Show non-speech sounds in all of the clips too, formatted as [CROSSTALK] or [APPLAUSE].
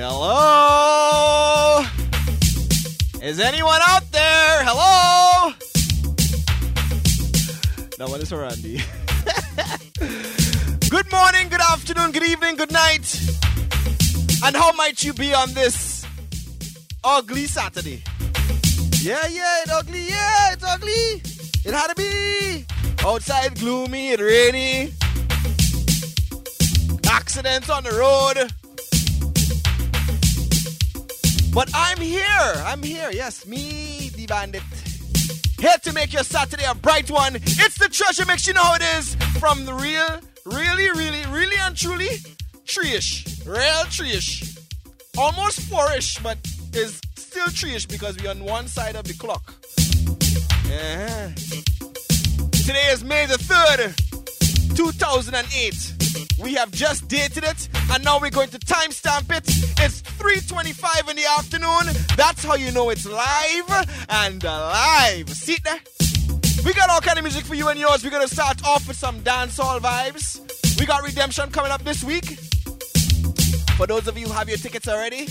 Hello? Is anyone out there? Hello? That one is for Randy. [LAUGHS] good morning, good afternoon, good evening, good night. And how might you be on this ugly Saturday? Yeah, yeah, it's ugly. Yeah, it's ugly. It had to be. Outside gloomy and rainy. Accidents on the road. But I'm here. I'm here. Yes, me, the bandit. Here to make your Saturday a bright one. It's the treasure mix. You know how it is. From the real, really, really, really and truly, treeish. Real treeish. Almost fourish, but is still treeish because we're on one side of the clock. Yeah. Today is May the 3rd, 2008. We have just dated it, and now we're going to timestamp it. It's 3:25 in the afternoon. That's how you know it's live and alive. See there? We got all kind of music for you and yours. We're gonna start off with some dancehall vibes. We got Redemption coming up this week. For those of you who have your tickets already,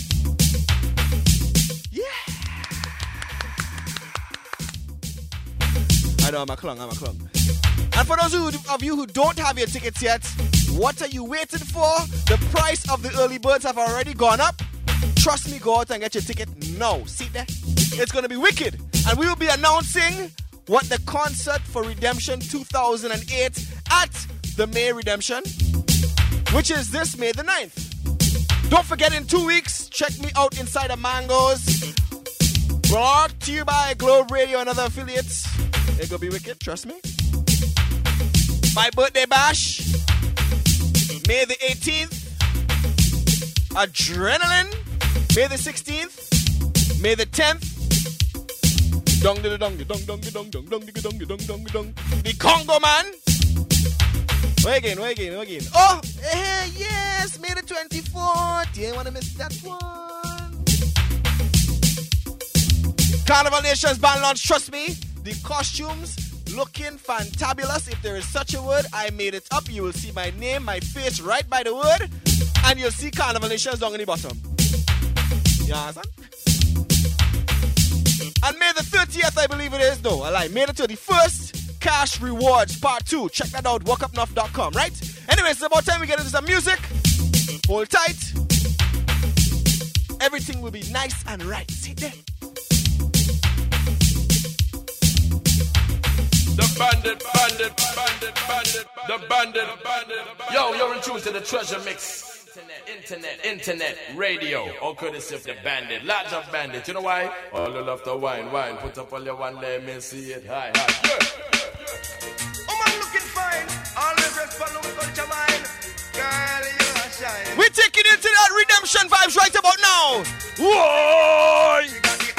yeah. I know I'm a clung, I'm a clung. And for those of you who don't have your tickets yet, what are you waiting for? The price of the early birds have already gone up. Trust me, go out and get your ticket now. See there? It's going to be wicked. And we will be announcing what the concert for Redemption 2008 at the May Redemption, which is this May the 9th. Don't forget, in two weeks, check me out inside of Mangoes. Brought to you by Globe Radio and other affiliates. It gonna be wicked, trust me. My birthday bash, May the 18th. Adrenaline, May the 16th. May the 10th. Dong dong dong dong dong dong dong dong dong dong dong dong. The Congo man. Wait again, wait again, wait again. Oh, eh, yes, May the 24th. You ain't wanna miss that one. Carnival Nations band launch, trust me. The costumes looking fantabulous. If there is such a word, I made it up. You will see my name, my face right by the word, and you'll see Carnival Nations down in the bottom. You understand? And May the 30th, I believe it is. No, I lie. May the 31st, Cash Rewards Part 2. Check that out, walkupnuff.com, right? Anyways, it's about time we get into some music. Hold tight. Everything will be nice and right. Sit there. The bandit, bandit, bandit, bandit, the bandit, bandit. Yo, you're in tune to the treasure mix. Internet, internet, internet, radio. All courtesy of the bandit. Large of bandit. You know why? All you love to wine, wine. Put up all your one, let me see it. Hi, hi. Yeah. Oh, man, looking fine. All the rest follow culture mine. Girl, you are shine. We're taking it to that redemption vibes right about now. Whoa!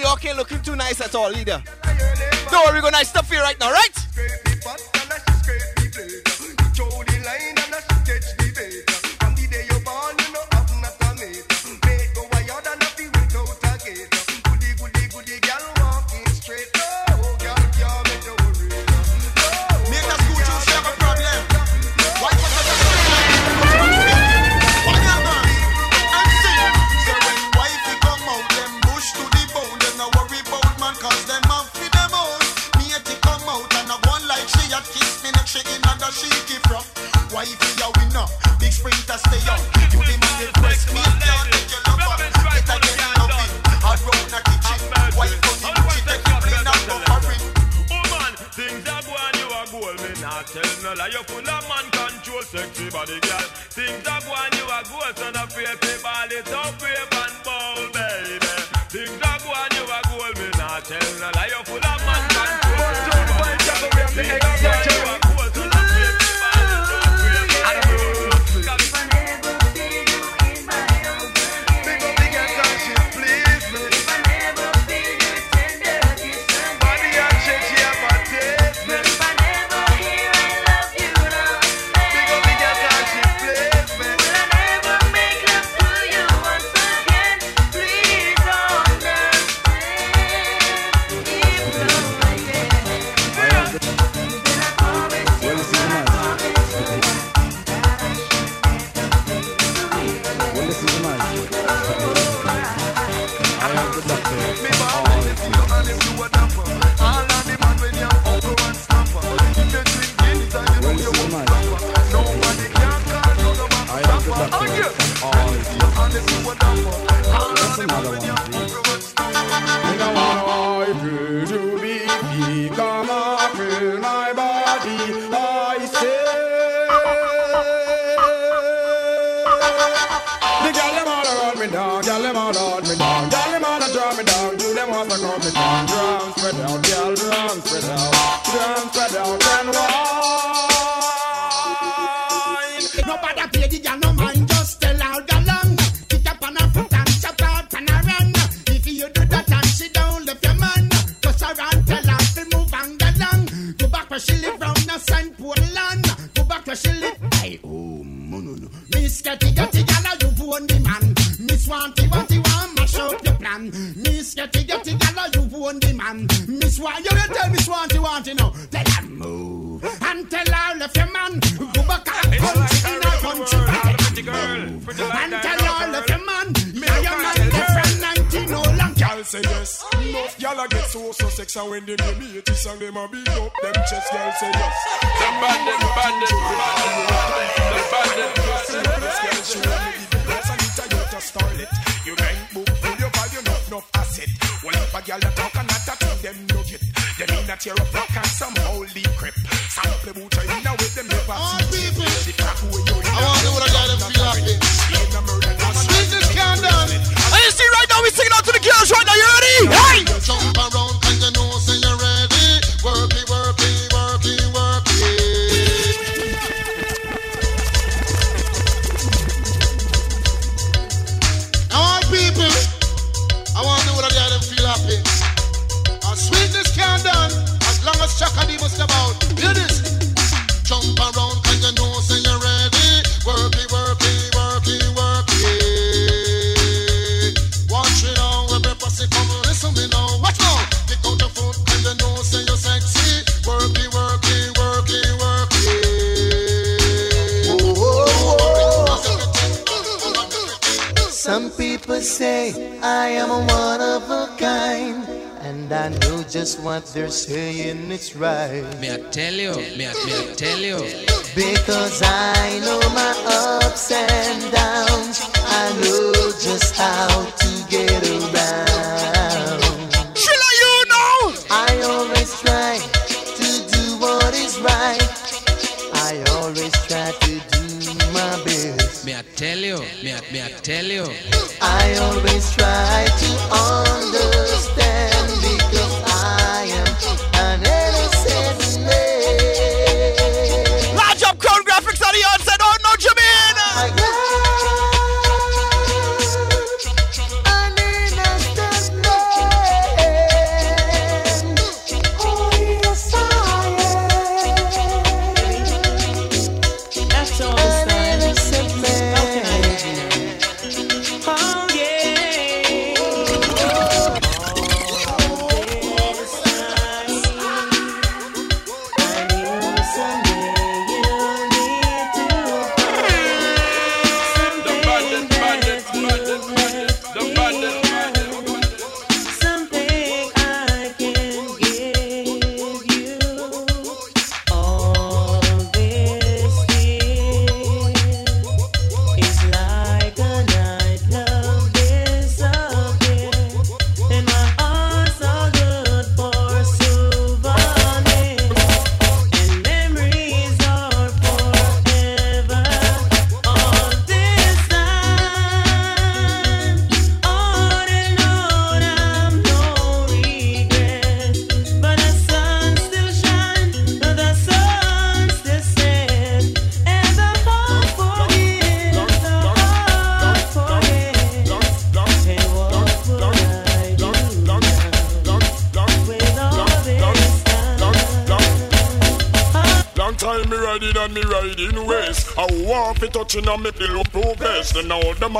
y'all can't looking too nice at all either. Don't worry, we're gonna stop here right now, right? Florida. when they name me, it is song, them a be they're saying it's right. May I tell you? May I, may I tell you? Because I know my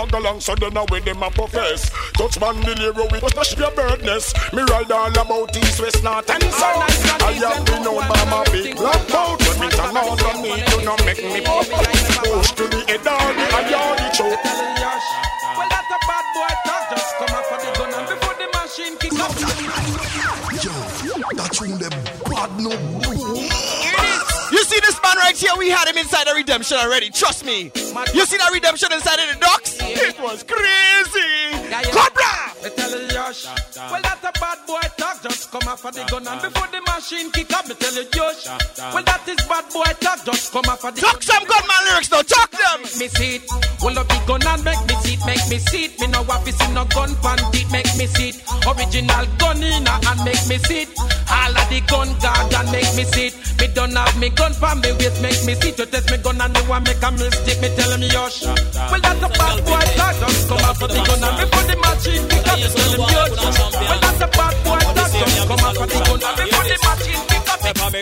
a go long, so they know where them a profess. Touch man deliver with a special bird nest. Me ride all about east, west, north and south. I am the known by my big black mouth. When me turn out on me, do not make me pop. Push to the head on me, I yard the choke. Well, that's a bad boy talk. Just come up for the gun and before the machine kick up. Yo, that tune them bad no You see this man right here? We had him inside the redemption already. Trust me. You see that redemption inside of the dark? Off of the gun and before the machine kick up, me tell you, Josh. Well, that is bad boy talk. Just come off of the Talk some gunman lyrics now. Talk them. Make me see it. Hold up the gun and make me see it. Make me see it. Me no want to see no gun pan it. Make me see it. Original gun in and make me see it. All of the gun guard and make me see it. Me don't have me gun pan me waist. Make me see it. You test me gun and you want make a mistake. Me tell him Yosh. Well that's a bad boy talk. Just come off of the gun and before the machine pick up. Me tell him Yosh. Well that's a bad boy talk. Come off of the gun and before the machine pick up. Pep on me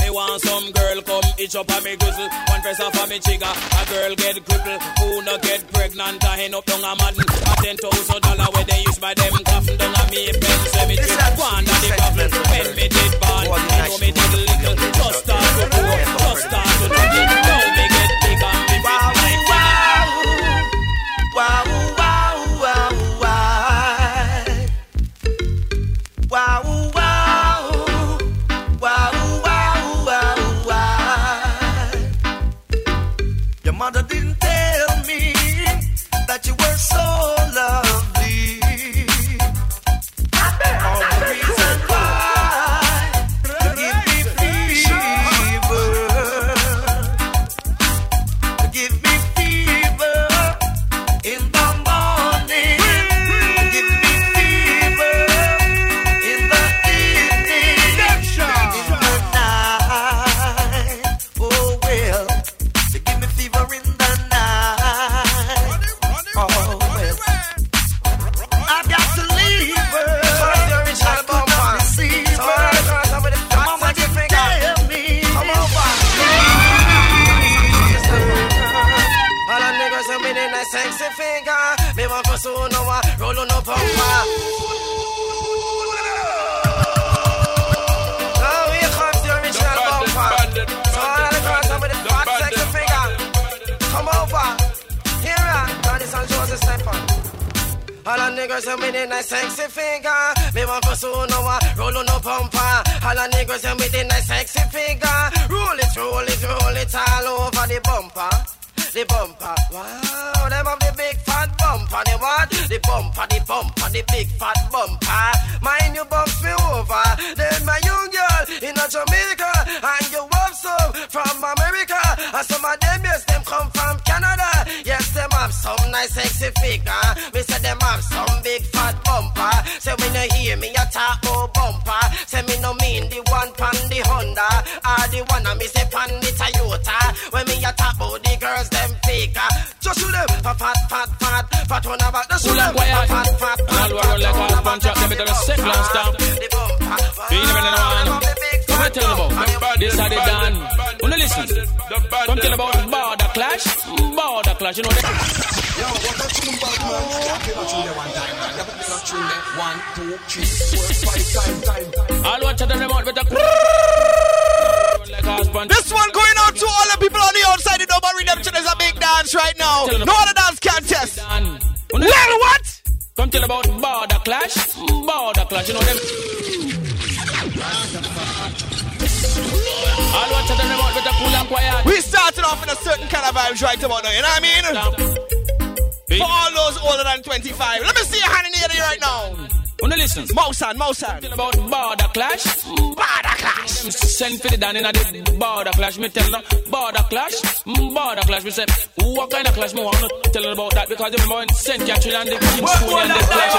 me want some girl come itch up on me gristle. One press off on me trigger, a girl get crippled. Who no get pregnant, a hen up down a madden. A ten thousand dollar where they use by them coffin down a me pen cemetery. One of the coffin, when me did born, I know me did little. Just start to grow, just start to do it. Now me get big and me Wow, wow, wow, All the niggas with a sexy figure. Me want to soon no one roll on no bumper. All the niggas with a sexy figure. Roll it, roll it, roll it all over the bumper the bumper. Wow, them have the big fat bumper. They want the bumper, the bumper, the big fat bumper. Mind you bumps me over. Then my young girl in a Jamaica, and you have some from America. And some of them, yes, them come from Canada. Them have some nice sexy figure. Me say them have some big fat bumper. Say when you hear me, you talk about bumper. Say me no mean the one pan the Honda, or the one I me say pan the Toyota. When me a talk about the girls, them faker. Just shoot them, fat, fat, fat, fat, fat one about the shoot them, wire. fat, fat, fat, All over like a punch up, them better set and stop. You never know one. Come and tell them about this are the done. Listen? Tell about border clash, border clash. You know that. Yo, what a tune, bad man. I feel a tune there one time, man. You feel a tune there. One, two, three, four, five, time, time, time. All watch at the remote with a This one going out to all the people on the outside. The Nova Redemption is a big dance right now. No other dance can test. Well, what? Come tell about border clash, border clash. You know them. All watch at the remote with a cool and quiet. We started off in a certain kind of vibes right about now, you know what I mean? For all those older than 25. Let me see your hand in the air right now. Wanna listen? Mouse hand, mouse hand. Tell about border clash, border clash. Send for the down in the border clash. Me tell them border clash, mm, border clash. Me say what kind of clash me want to tell them about that because them boy send Catherine and the King Spoon and the clash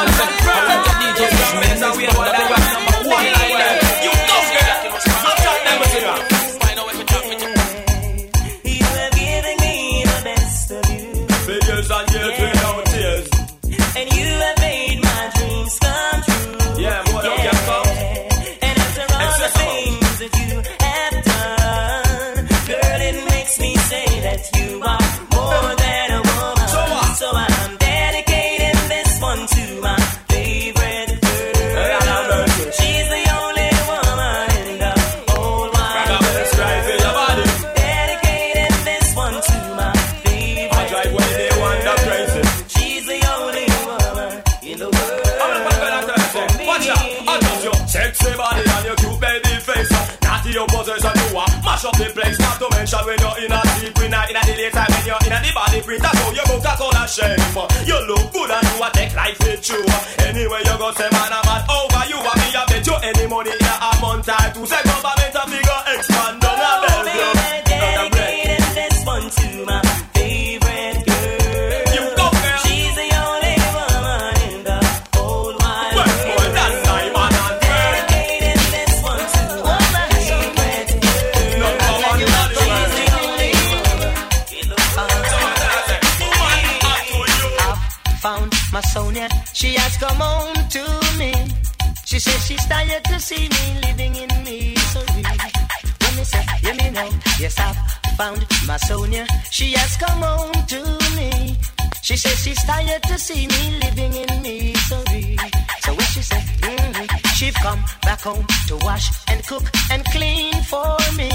home to wash and cook and clean for me.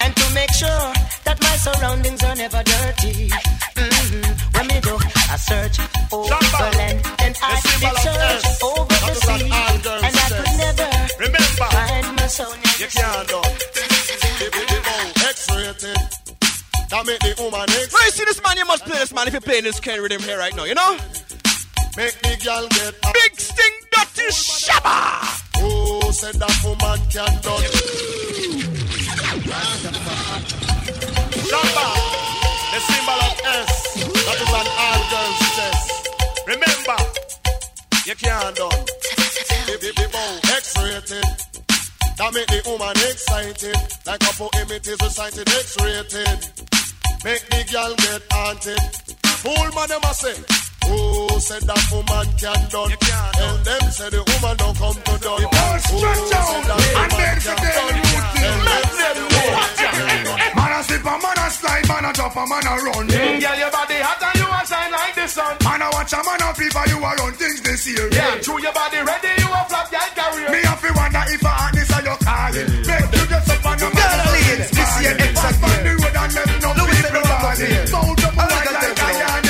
And to make sure that my surroundings are never dirty. hmm When me do I search over land and I did search S. over the sea. And I could never Remember, find my Sonia. you can't do. X-rated. That make the woman X. When you see this man, you must play this man if you're playing this Ken rhythm here right now, you know? Make the girl get Big sting dirty shabba! Who said that woman can done? Shabba, the symbol of S. That is an all girls test. Remember, you can't done. X-rated. That make the woman excited. Like a poem it is recited X-rated. Make the girl get haunted. Fool man them a say. Who said that woman can done? Tell them say the woman don't come to done. Who said that woman can done? Tell them say the woman can done. Man a slip a man a slide, man a drop a man a run. Girl, your body hot and you a shine like the sun. Man a watch a man a people you a run things this year. Yeah, true your body ready, you a flap girl career. Me have to wonder if a hotness are your calling. Make you just up on the man a lead. This year it was on the road and them no people balling. Mount up like a yarn.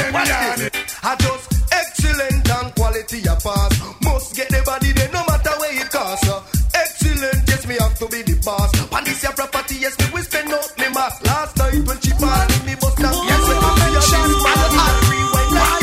I just excellent and quality a pass. Must get the body there no matter where it costs. Uh, excellent, yes, me have to be the boss. And this your property, yes, me will spend out me mass. Last night when she in me bus down, yes, me have to be a dance. Man, I rewind like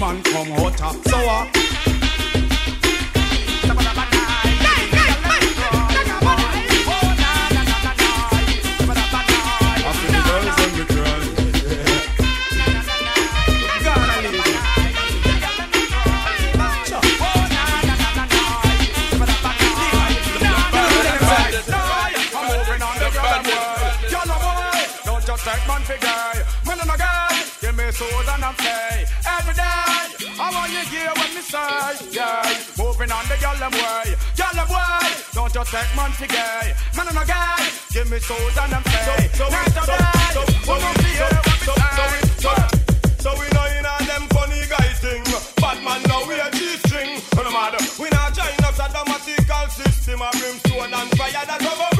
man come hotter. So what? I want you hear what me say. Yeah, moving on the them way. Them way, don't just take man for guy. Man and a girl, give me soda and play. So, so, Night so, so, so, hear what me so, say. so, so we know in all them funny guy thing. Bad man now we a G-string. No matter. We not join up mathematical system of brimstone and fire that over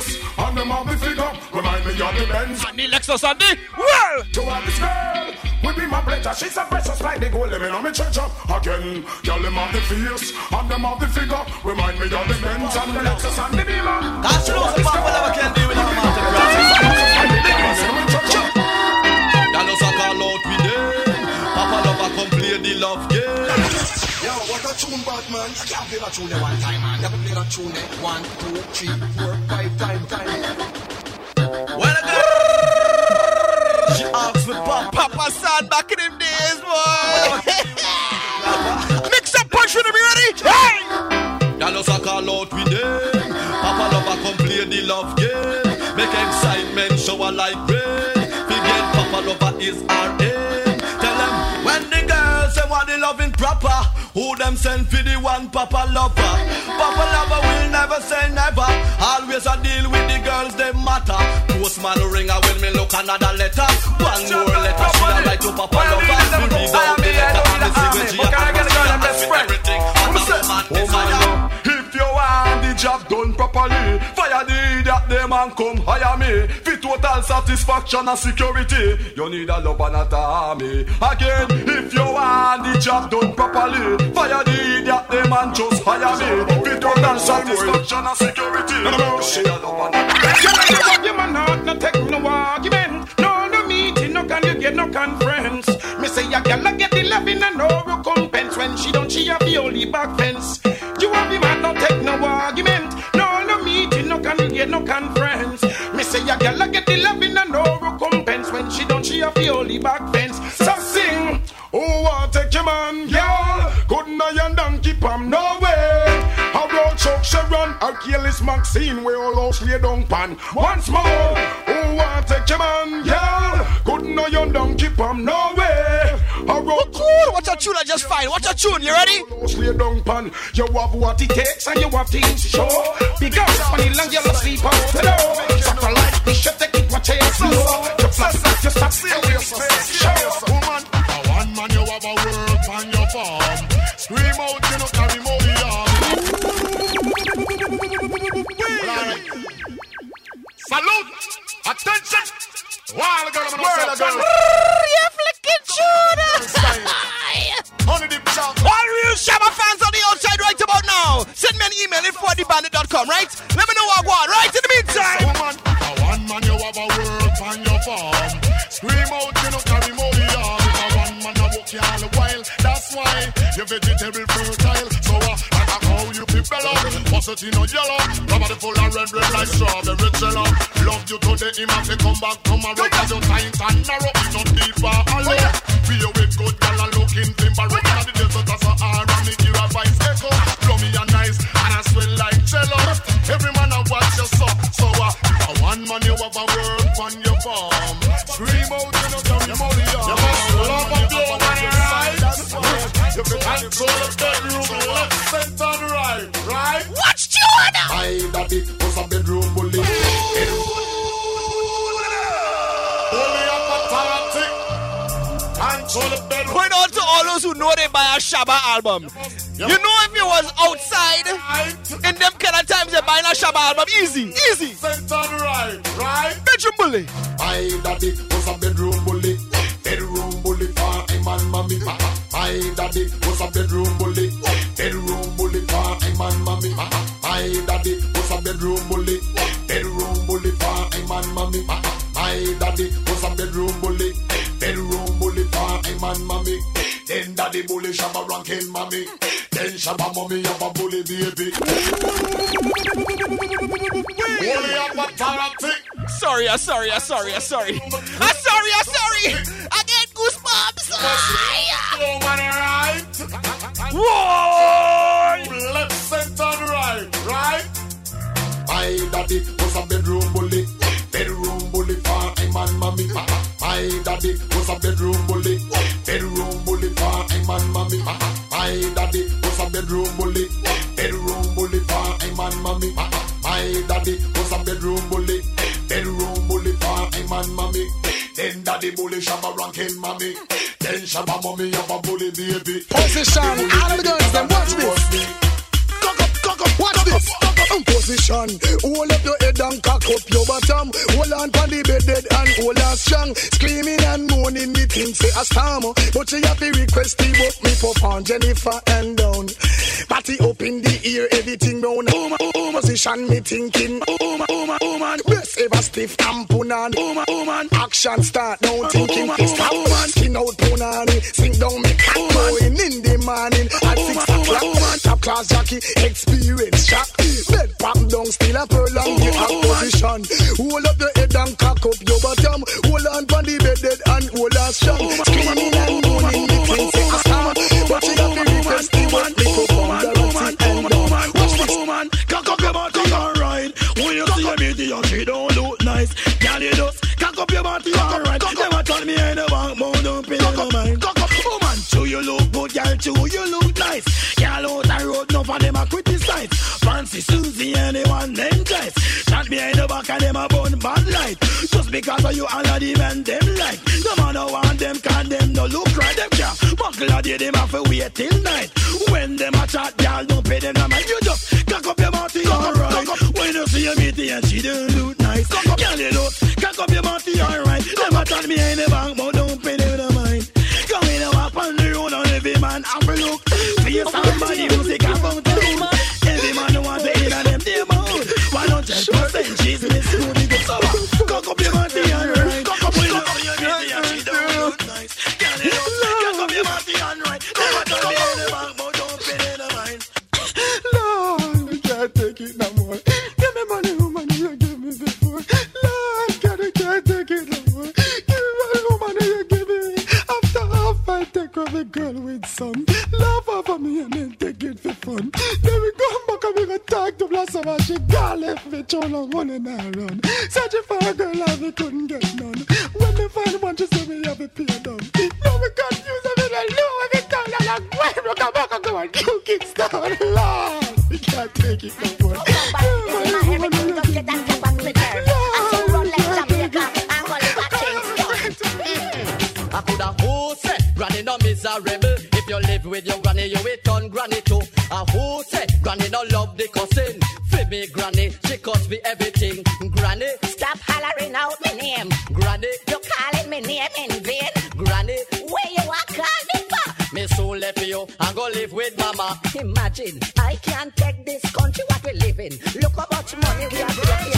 face, and them of the figure. Remind me of the Benz. And the Lexus and the well. To have this girl, will be my pleasure. She's a precious like the gold. Let me know me church up again. Tell them of the face, and them of the figure. Remind me of the Benz and the Lexus and the Beamer. Cause she knows the people never can deal with her mountain tune, Batman. You can't play that tune one time, man. To play that tune one, two, three, four, five time, time. Well, again, she asks me, Papa. Papa son back in them days, boy. [LAUGHS] Mix up with ready? Hey! Out Who them send for the one Papa lover? Papa lover will never say never. Always a deal with the girls they matter. Postman ring a when me look another letter. One more letter she a write to Papa lover. Me read out the letter and me see where she a everything. And a man desire. If you want the job done properly, the and come hire me. For total satisfaction and security, you need a love and a army. Again, if you want the job done properly, fire the idiot them and just hire me. For total satisfaction and security, you need a love and a I give up man heart, no take no argument. No, no meeting, no can you get no conference. Me say a gal a get the loving and no recompense when she don't she have the only back fence. You have the man, no take no argument. No, no meeting, no can you get no conference. A gal a get the loving and no recompense when she don't she have the only back fence. Chuck Sharon, a careless Maxine, we all house lay down pan. Once more, who want take your man, girl? Good night and donkey palm, no way. A road Cool, watch a tune I just fine. Watch a tune, you ready? house lay down pan. You have what it takes and you have things to show. Big up, funny long yellow sleep out hello. Suffer like this, you take it, watch it slow. You flap, you stop, serious, show. woman. A one man you have a work on your farm. Scream out, you know carry more tomorrow. Cause your tight narrow, album. You know I'm sorry, I'm sorry, I'm sorry. I'm sorry, I'm sorry. I get goosebumps. Whoa! Left, center, right, right. My daddy was a bedroom bully. Bedroom bully for him and mommy. My daddy was a bedroom bully. Bedroom bully for him and mommy. My daddy was a bedroom bully. Bully shabba rank kill mommy. Then shabba mommy have a bully baby. Position, all of the girls, them watch this. Cock up, cock up, watch this. Position, hold up your head and cock up your bottom. Hold on for the bed dead and hold on strong. Screaming and moaning the thing say a storm. But she have to request the book me pop on Jennifer and down. Party up in the ear, everything round. Oh, my, oh, position me thinking. Oh, my, oh, my, oh, man. Best ever stiff and punan. Oh, my, oh, man. Action start now thinking. Oh Stop, oh, man. Skin out punani. Sink down me cat going in the morning. At six o'clock. Top class jockey, experience shock. Bed pop down, still a prolong the oh, position. Hold up your head and cock up your bottom. Hold on for the bed dead and hold oh, on strong. Screaming and moaning, the oh, thing say a storm. But she have to request the one. Me perform the routine and down. Watch this. Woman, cock up your body, alright. When you see me, the she don't look nice. Girl, you just cock up your body, alright. Never tell me I the bank, but don't pay no mind. Cock up, woman, too you look good, girl, too you look nice. Girl out the road, no for them a criticize. Fancy Susie, anyone them guys. Chat behind the back and them a bun bad light. Just because of you all of the men them like. No man no want them, can them no look right them care. Buckle of them have to wait till night. When them a chat, girl, don't pay them no mind. You just cock up your body, alright. When you see a meeting and she don't look nice. Girl, you look, cock up your body, alright. Never tell me in One long running run. Searching for a girl and we couldn't get none. When me find one, she say me have a pay down. Now we confused and we don't know every time. And I'm going to come back and go and you kickstart. Lord, we can't take it no more. I coulda who granny no miserable. If you live with your granny, you will turn granny too. And who say granny no love the cousin? Me granny, cost me everything. Granny, Stop hollering out my name. granny, you're calling me name in vain. granny. Where you are call me for? Me soon left you and go live with mama. Imagine, I can't take this country what we live in. Look how much money we have to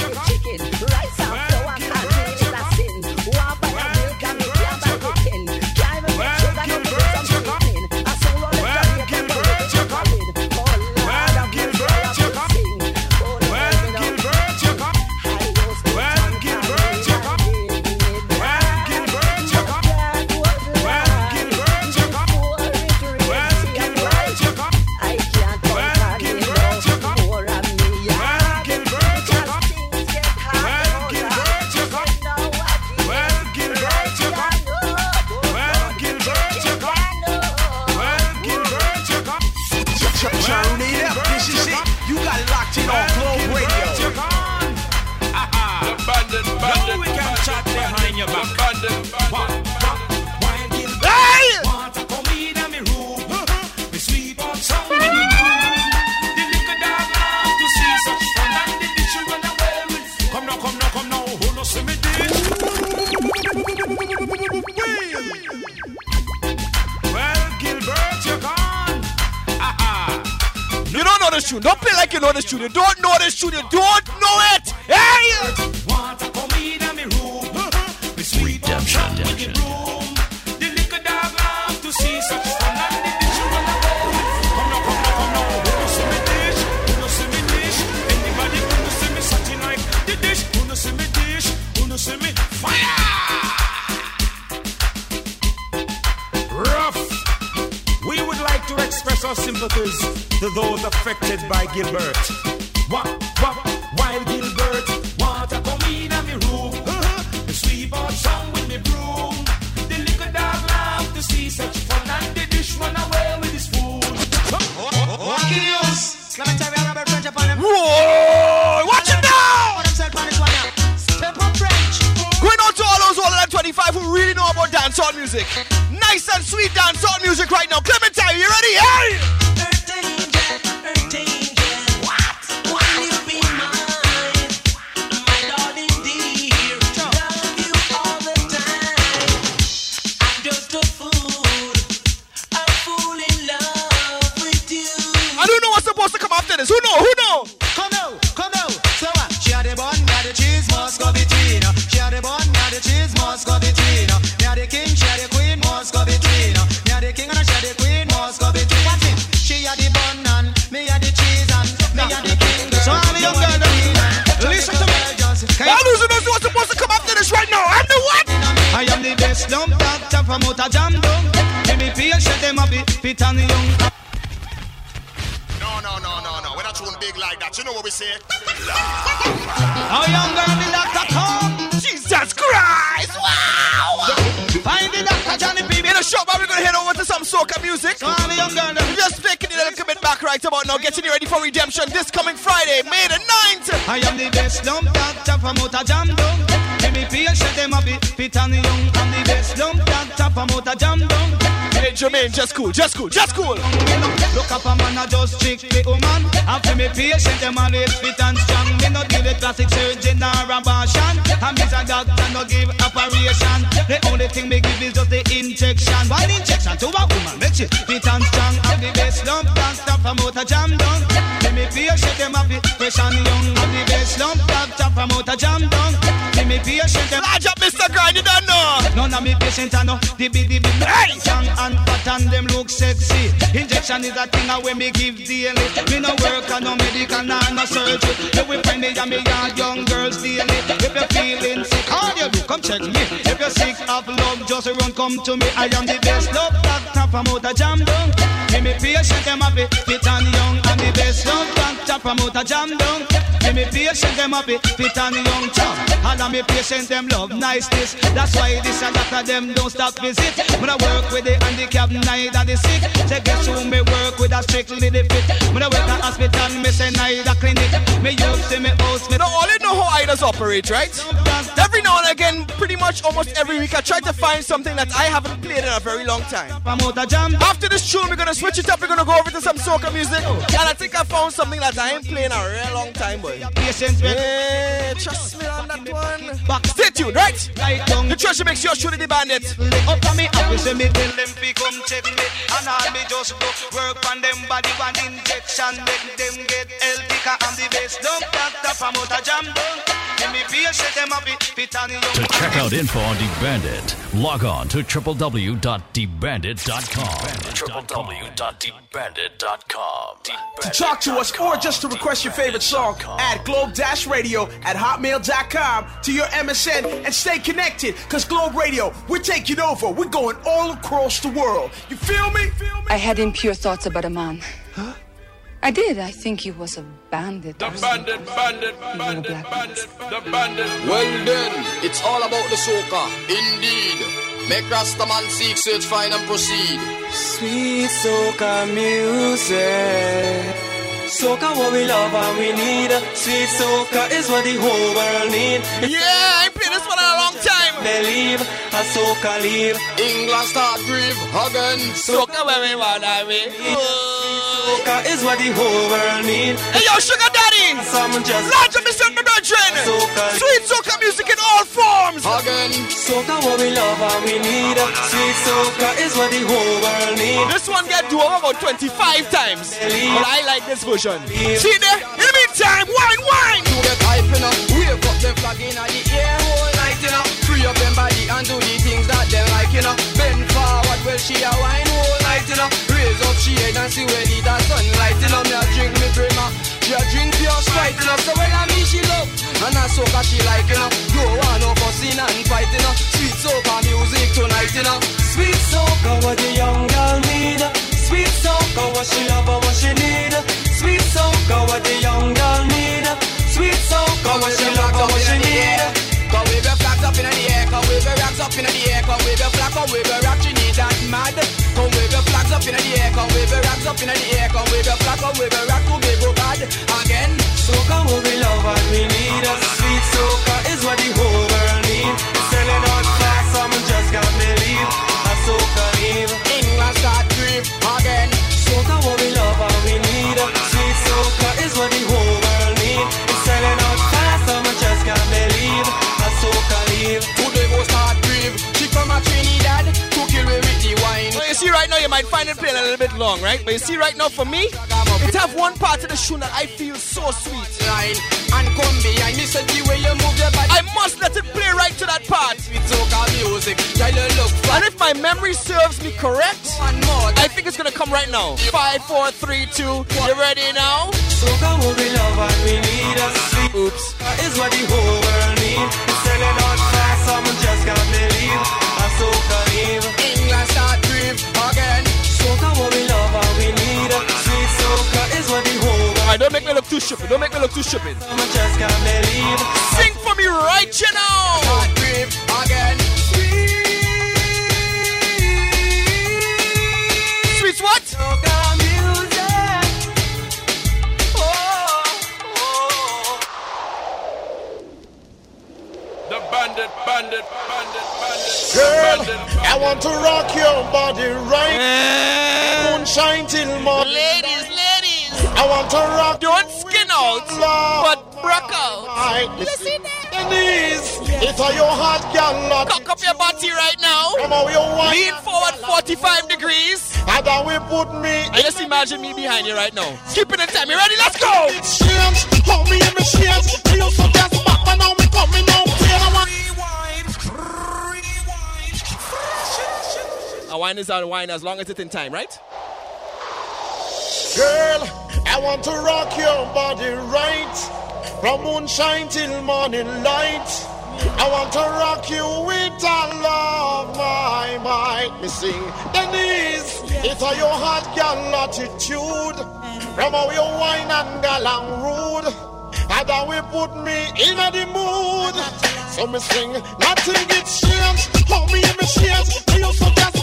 Nice and sweet dancehall music right now. Clementine, you ready? Hey! Out jam down. Give me patient, them a bit fit and young. No, no, no, no, no. We're not tune big like that. You know what we say? How young girl the doctor come? Jesus Christ! Wow! Find the doctor Johnny P. In a short while we're gonna head over to some soca music. So the young girl. Just taking it a little bit back right about now, getting you ready for redemption this coming Friday, May the 9th. I am the best lump doctor from out jam down. Me patient, them a bit fit and young. I'm the best lump doctor from out of jam down. Hey, Jermaine, just cool, just cool, just cool. Look up a man a just strictly woman. After me patient, them always fit and strong. Me no deal with plastic surgeon or abortion. And me's a doctor, no give operation. The only thing me give is just the injection. One injection to a woman, make she fit and strong. I'm the best lump doctor from out of jam down. Me patient, them a bit fresh and young. I'm the best lump doctor from out of jam down. Give me patient, them. Large up, Mr. Grind, you don't know. None of me patient I know the big the big hey! young and fat and them look sexy. Injection is a thing I when me give daily. Me no work and no medical nor no surgery. You will find me and me and young girls daily. If you're feeling sick, all you do come check me. If you're sick of love, just run come to me. I am the best love doctor from out of jam down. Give me patient them a bit fit and young. I'm the best love doctor from out of jam down. Give me patient them a bit fit and young. Chum. All of me patient them love niceness. That's why this and that of them don't stop visit. When I work with the handicap, neither the sick. Say guess who me work with a strictly the fit. When I work at hospital, me neither clinic. Me to me house, me Now, all you know how idols operate, right? Every now and again, pretty much almost every week, I try to find something that I haven't played in a very long time. After this tune, we're gonna switch it up. We're gonna go over to some soca music, and I think I found something that I ain't playing a real long time, boy. Yeah, trust me on that one. Stay tuned, right? The treasure mix your truly the bandit. Up to me, say me them check me And all me just go work on them body one injection Make them get healthy Cause I'm the best dump doctor from out of jam Give me patient them a fit and To check out info on DeBandit, log on to www.debandit.com. www.debandit.com. To talk to us or just to request your favorite song, add globe-radio at hotmail.com to your MSN and stay connected because Globe Radio, we're taking over. We're going all across the world. You feel me? I had impure thoughts about a man. I did. I think he was a bandit. The bandit, bandit, bandit, bandit, the bandit. Well then, it's all about the soca, indeed. Make Rastaman seek, search, find and proceed. Sweet soca music. Soca what we love and we need. Sweet soca is what the whole world need. Yeah, I ain't played this one in a long time. Believe a soca leave. England start grieve again. Soca where we wanna be. Soca is what the whole world need. Hey yo, Sugar Daddy! Large up, Mr. Brethren! Soca. Sweet soca music in all forms! Again. Soca what we love and we need. Sweet soca is what the whole world need. This one get do over about 25 times. But I like this version. See there? In the meantime, wine, wine! To get hype, you know. Wave up them flag in the air whole night, know. Free up them body and do the things that they like, you know. Bend forward, well, she a wine whole night, know. Raise up she head and see where the that sunlight, know. Me a drink me prima. She a drink pure Sprite, know. So well, I mean she love. And I soca she like, you know. Go on no fussing and fight, you know. Sweet soca music tonight, know. Sweet soca what the young girl need. Sweet soca what what she love and what she need. Sweet soca, what the young girl need. Sweet soca, what she love and what she need. Uh. Come wave your flags up in the air, come wave your rocks up in the air, come wave your flag, come wave your rock, she need that mad. Come wave your flags up in the air, come wave your rocks up in the air, come wave your flag, come wave your rock to me go bad again. Soca, what we love and we need. a Sweet soca is what the whole world need. Selling out fast, some just can't believe. Right now, you might find it playing a little bit long, right? But you see right now, for me, it have one part of the tune that I feel so sweet. Line and come behind me, say the way you move your body. I must let it play right to that part. Sweet soca music, try look And if my memory serves me correct. I think it's gonna come right now. Five, four, three, two. You ready now? Soca, what we love and we need. Sweet Oops. is what the whole world need. It's selling out fast, some just can't believe. A soca leave. Alright, don't make me look too stupid. Don't make me look too stupid. Some just can't believe. Sing for me right you now. Start grieve again. Sweets what? Oh, oh. The bandit, bandit, bandit, bandit. Girl, bandit. I want to rock your body right. Eh. Moonshine till morning. Ladies, ladies. I want to rock Don't skin out, but broke out. right. Listen, Denise, it's a your hot gal lot. Cock up your body right now. Come on, you want. Lean forward 45 degrees. And then we put me. I just imagine me behind you right now. Skipping the time. You ready? Let's go. It's change. How me in me change. Me used to back, but now me coming out. A wine is a wine as long as it's in time, right? Girl, I want to rock your body right. From moonshine till morning light. I want to rock you with a love, my mind. Me sing Denise, it's a your hot gal attitude. From how you wine and galang rude. And then we put me in the mood. So me sing, nothing gets changed. How me in me change. Me used to just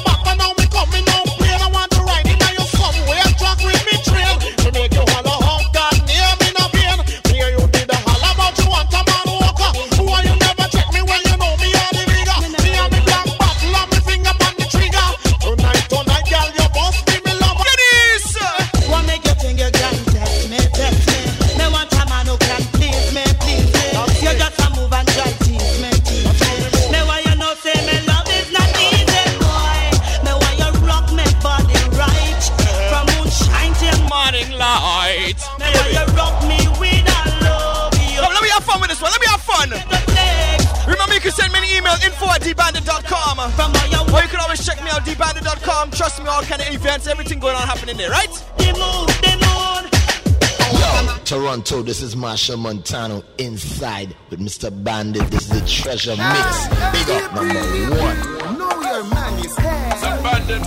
this is Machel Montano inside with Mr. Bandit. This is the treasure mix. Big up number one. Know your man is here. The bandit.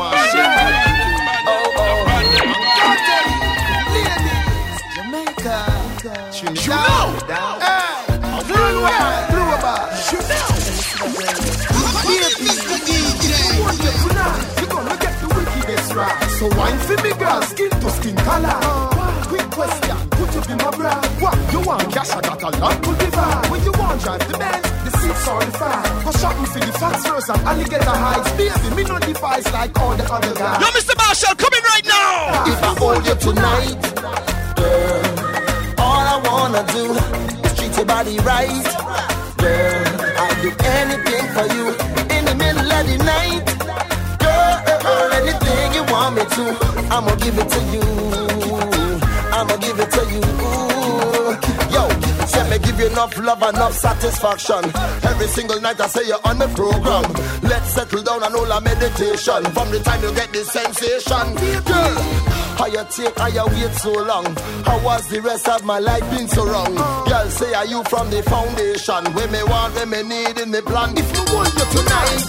Jamaica, Trinidad, hey. DJ, tonight? You gonna get the wickedest right. So wine for me, girl, skin to skin color. Quick question, put you in my bra. What you want? Cash, I got a lot to divide. When you want drive the Benz, the seats are the five. Go shopping for the fast first and alligator hides. Baby, me no device like all the other guys. Yo, Mr. Marshall, come in right now. If I hold you tonight, girl, all I wanna do is treat your body right. Girl, I'll do anything for you in the middle of the night. Girl, anything you want me to, I'ma give it to you. I'ma give it to you give you enough love, enough satisfaction. Every single night I say you're on the program. Let's settle down and hold a meditation. From the time you get this sensation, girl, how you take, how you wait so long? How was the rest of my life been so wrong? Girl, say are you from the foundation? Where me want, where me need in the plan. If you want you tonight,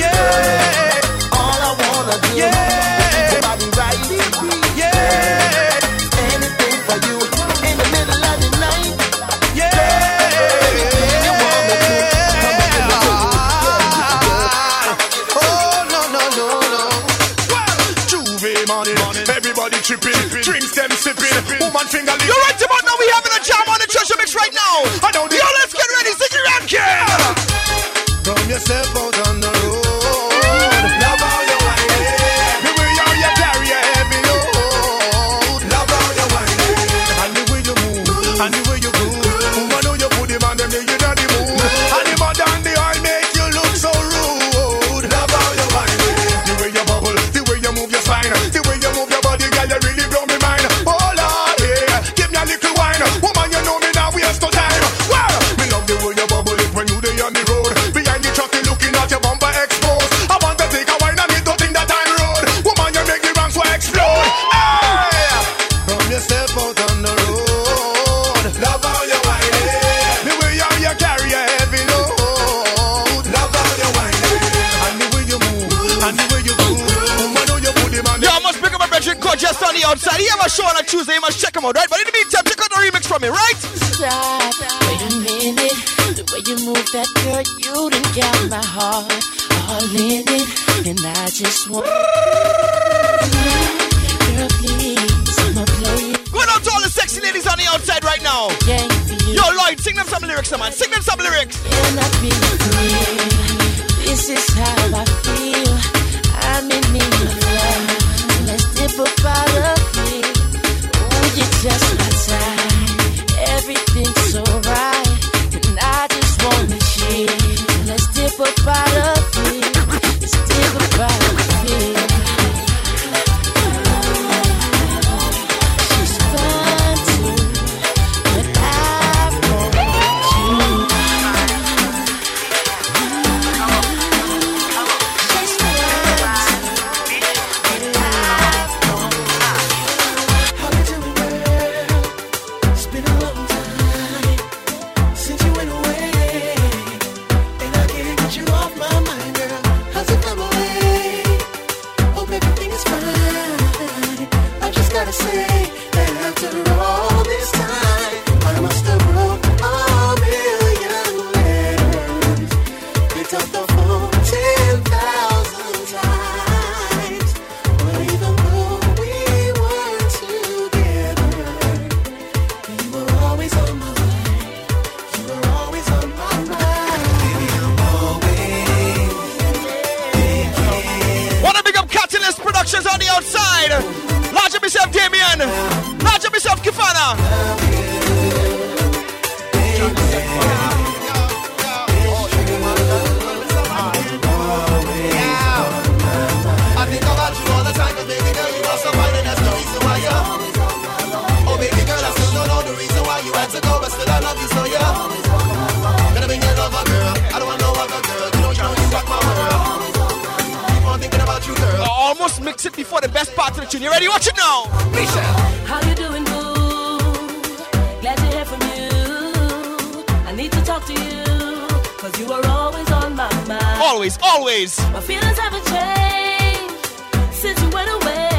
yeah. All I wanna do, yeah. everybody right, yeah. Yo, let's get ready, Ziggy around. Come yourself out out, right? But in the meantime, check out the remix from me, right? Stop, wait a minute. The way you move that girl, you done got my heart all in it. And I just want. girl, please, I'm. Going out to all the sexy ladies on the outside right now. Yo, Lloyd, sing them some lyrics, man. Sing them some lyrics. This is how I feel. mix it before the best part of the tune. You ready? Watch it now. How you doing, boo? Glad to hear from you. I need to talk to you. Cause you are always on my mind. Always, always. My feelings haven't changed since you went away.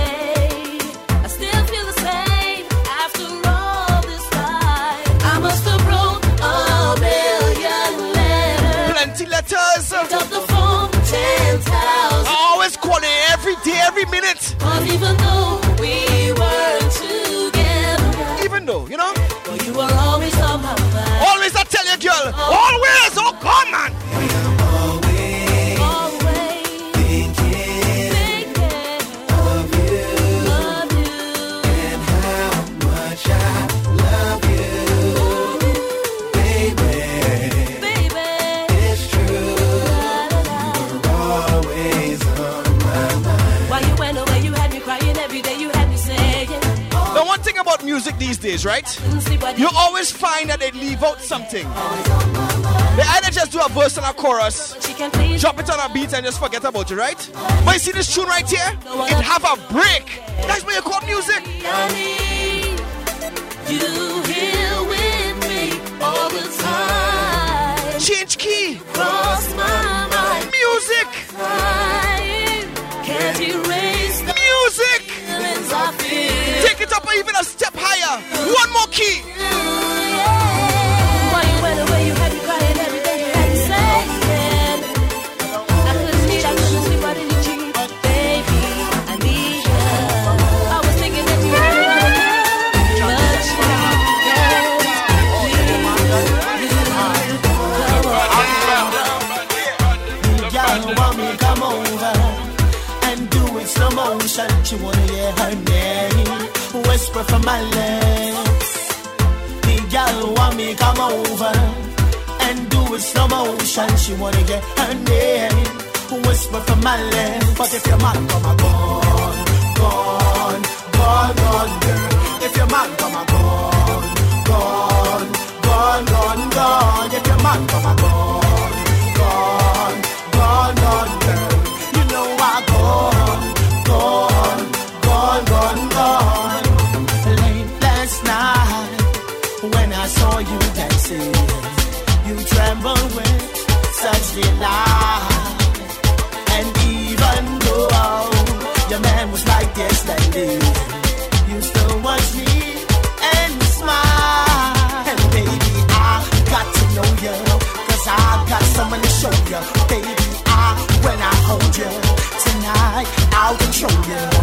even though right? You always find that they leave out something. They either just do a verse and a chorus, drop it on a beat and just forget about it, right? But you see this tune right here? It have a break. That's what you call music. Change key. Music. Music. Take it up even a step one more key. My lips. The girl want me come over and do it slow motion. She wanna get her name whisper from my lips. But if your man come a gone, gone, gone, gone, girl. If your man come a gone, gone, gone, gone, gone. If your man come a gone, gone, gone, gone, girl. And even though your man was like you still watch me and smile. And baby, I got to know you, cause I got to show you. Baby, I, when I hold you tonight, I'll control you.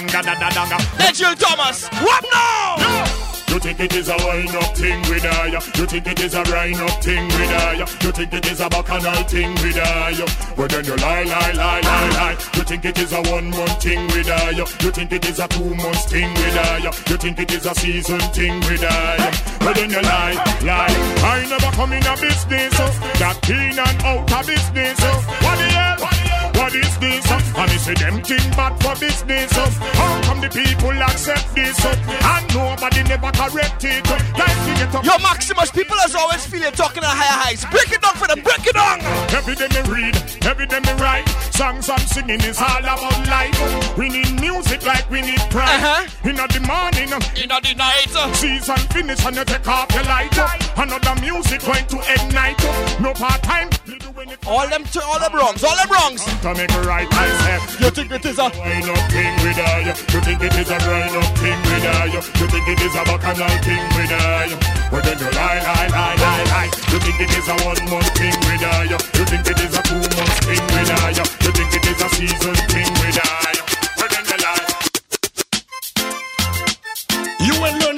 Ding, rang da da da dang. Legend Thomas, what now? You think it is a wind up thing with I? You think it is a rhine up thing with I? You think it is a bacchanal thing with I? Well then you lie, lie, lie, lie, lie. You think it is a one month thing with I? You think it is a two months thing with I? You think it is a season thing with I? Well then you lie, lie. I never come in a business so that in and out of business so what the hell? Is this? And me say them thing bad for business so how come the people accept this so and nobody never correct it? Like to get up. Yo, Maximus, people as always feel you're talking at higher heights. Break it down for them, break it down. Every day me read, every day me write. Songs I'm singing is all about life. We need music like we need pride. Uh-huh. Inna the morning, inna the night. Season finish and you take off your light. Another music going to ignite. No part time. You doing it All them, to, all the Bronx, all the Bronx. To make right, say. You think it is a wine up thing with I? You think it is a grind up thing with I? You think it is a bacchanal thing with I? Well then you lie, lie, lie, lie, lie. You think it is a one month thing with I? You think it is a two month thing with I? You think it is a season thing with I?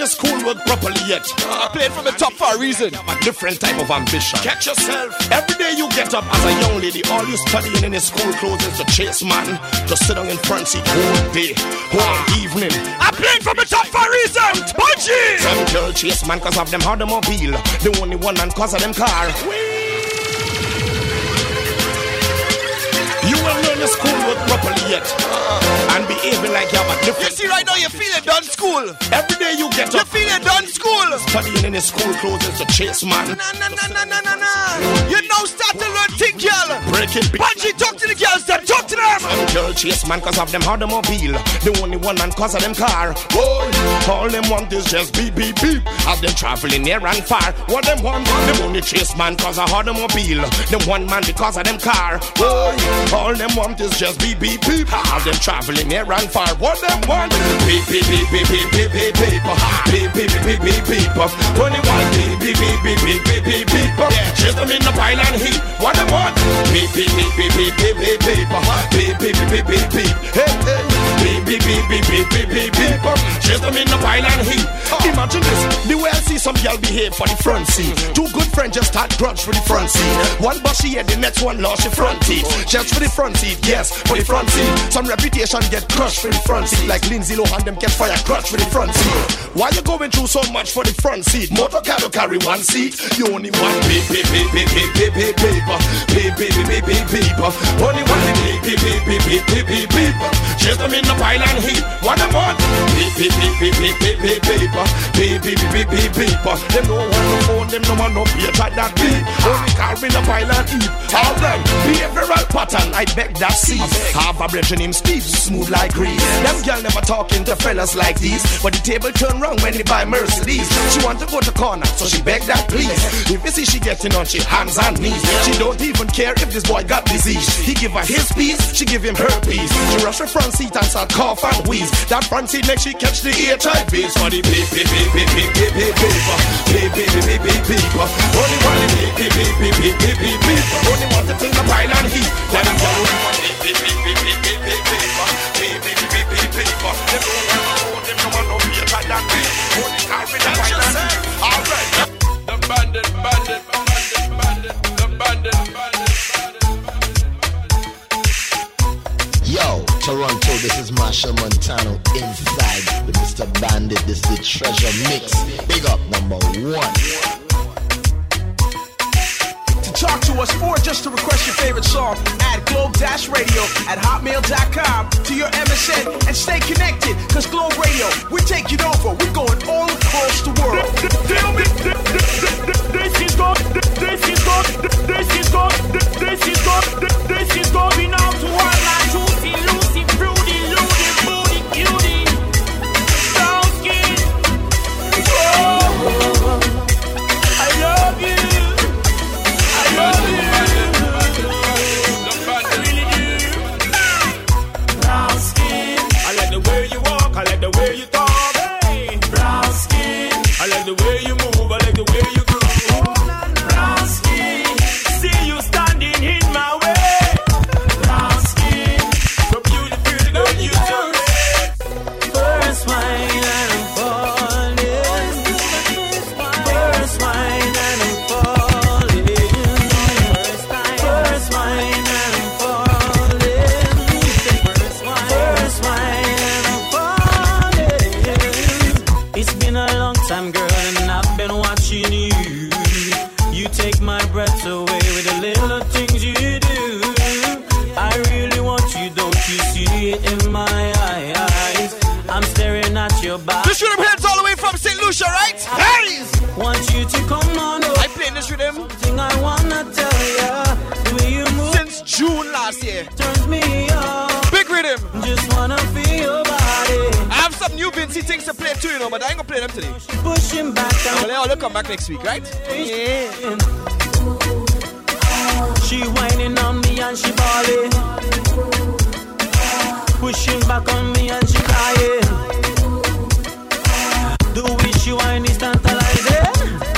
You ain't learn school work properly yet. I played from the top for a reason. A different type of ambition. Catch yourself. Every day you get up as a young lady, all you studying in the school clothes is to chase man, Just sit down in front seat whole day, whole evening. I played from the top for a reason. Punchy. Some girl chase man cause of them automobile. The only one man cause of them car. You the school work properly yet. And behaving like you have a You see right now, you feeling done school. Every day you get up. You up. feeling done school. Studying in the school clothes is to chase man. Na na na na na na na. You now start to learn think, girl. Break it. Punchy, talk to the girls. Them talk to them. Some girl chase man cause of them automobile. The only one man cause of them car. Boy, all them want is just beep beep beep. As them traveling near and far. What them want? Them only chase man cause of automobile. Them one man because of them car. Boy, all them want is just beep beep beep. As them traveling near and far. What them want? Beep beep beep beep beep beep beep beep. Beep beep beep beep beep beep. Only one beep beep beep beep beep beep beep beep. Chase them in the pile and heat. What them want? Beep beep beep beep beep beep beep beep. Beep beep beep beep beep beep. Hey hey. Beep beep beep beep beep beep beep beep. Chase them in the pile and heat. Imagine this. The way I see some girl behave for the front seat. Two good friends just start grudge for the front seat. One bushy head, the next one lost your front teeth. Just for the front seat, yes, for the front seat. Some reputation get crushed for the front seat. Like Lindsay Lohan, them get fire crushed for the front seat. Why you going through so much for the front seat? Motor car don't carry one seat. You only one beep beep beep beep beep beep beep beep beep beep beep beep beep beep. Only one beep beep beep beep beep beep beep beep. Chase them in the pile and heat. What them want? Beep beep beep beep beep beep beep beep beep beep beep beep beep beep. Them no want no phone, them no want no like that beep. Only car in the pile and heat. Alright, behavioral pattern. I beg that cease. Have a brethren named Steve, smooth like grease. Them girl never talking to fellas like these, but the table turn round when they buy Mercedes. She want to go to corner, so she beg that please. If you see she getting on, she hands and knees. She don't even care if this boy got disease. He give her his piece, she give him her piece. She rush her front seat and start cough and wheeze. That seat make she catch the HIV. For the beep beep beep beep beep beep beep beep beep beep beep beep beep. Only one beep beep beep beep beep beep beep. Only one to think the pile and heat. Then I'm beep beep beep beep beep know, but I ain't gonna play them today. Pushing back I'm gonna come back next week, right? Yeah. She whining on me and she balling. Pushing back on me and she crying. Do we? she whining, tantalizing.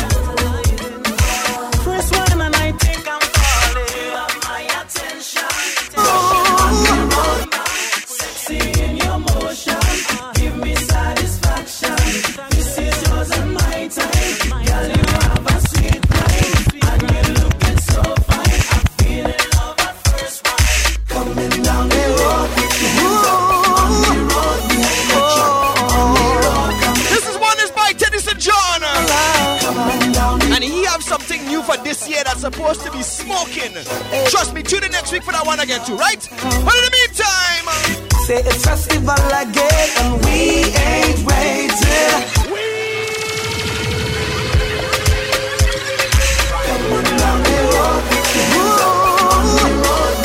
supposed to be smoking. Trust me, tune in next week for that one I get to, right? But in the meantime, say it's festival again, and we ain't waiting. Down the road, we on the road.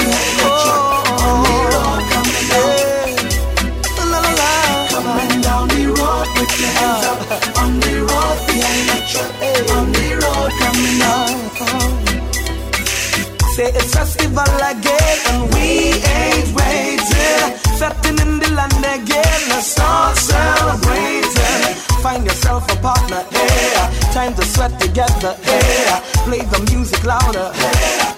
on the road, on the road behind the truck. Say it's festival again, and we ain't waiting. Setting in the land again, let's start celebrating. Find yourself a partner, yeah. Time to sweat together, yeah. Play the music louder, yeah.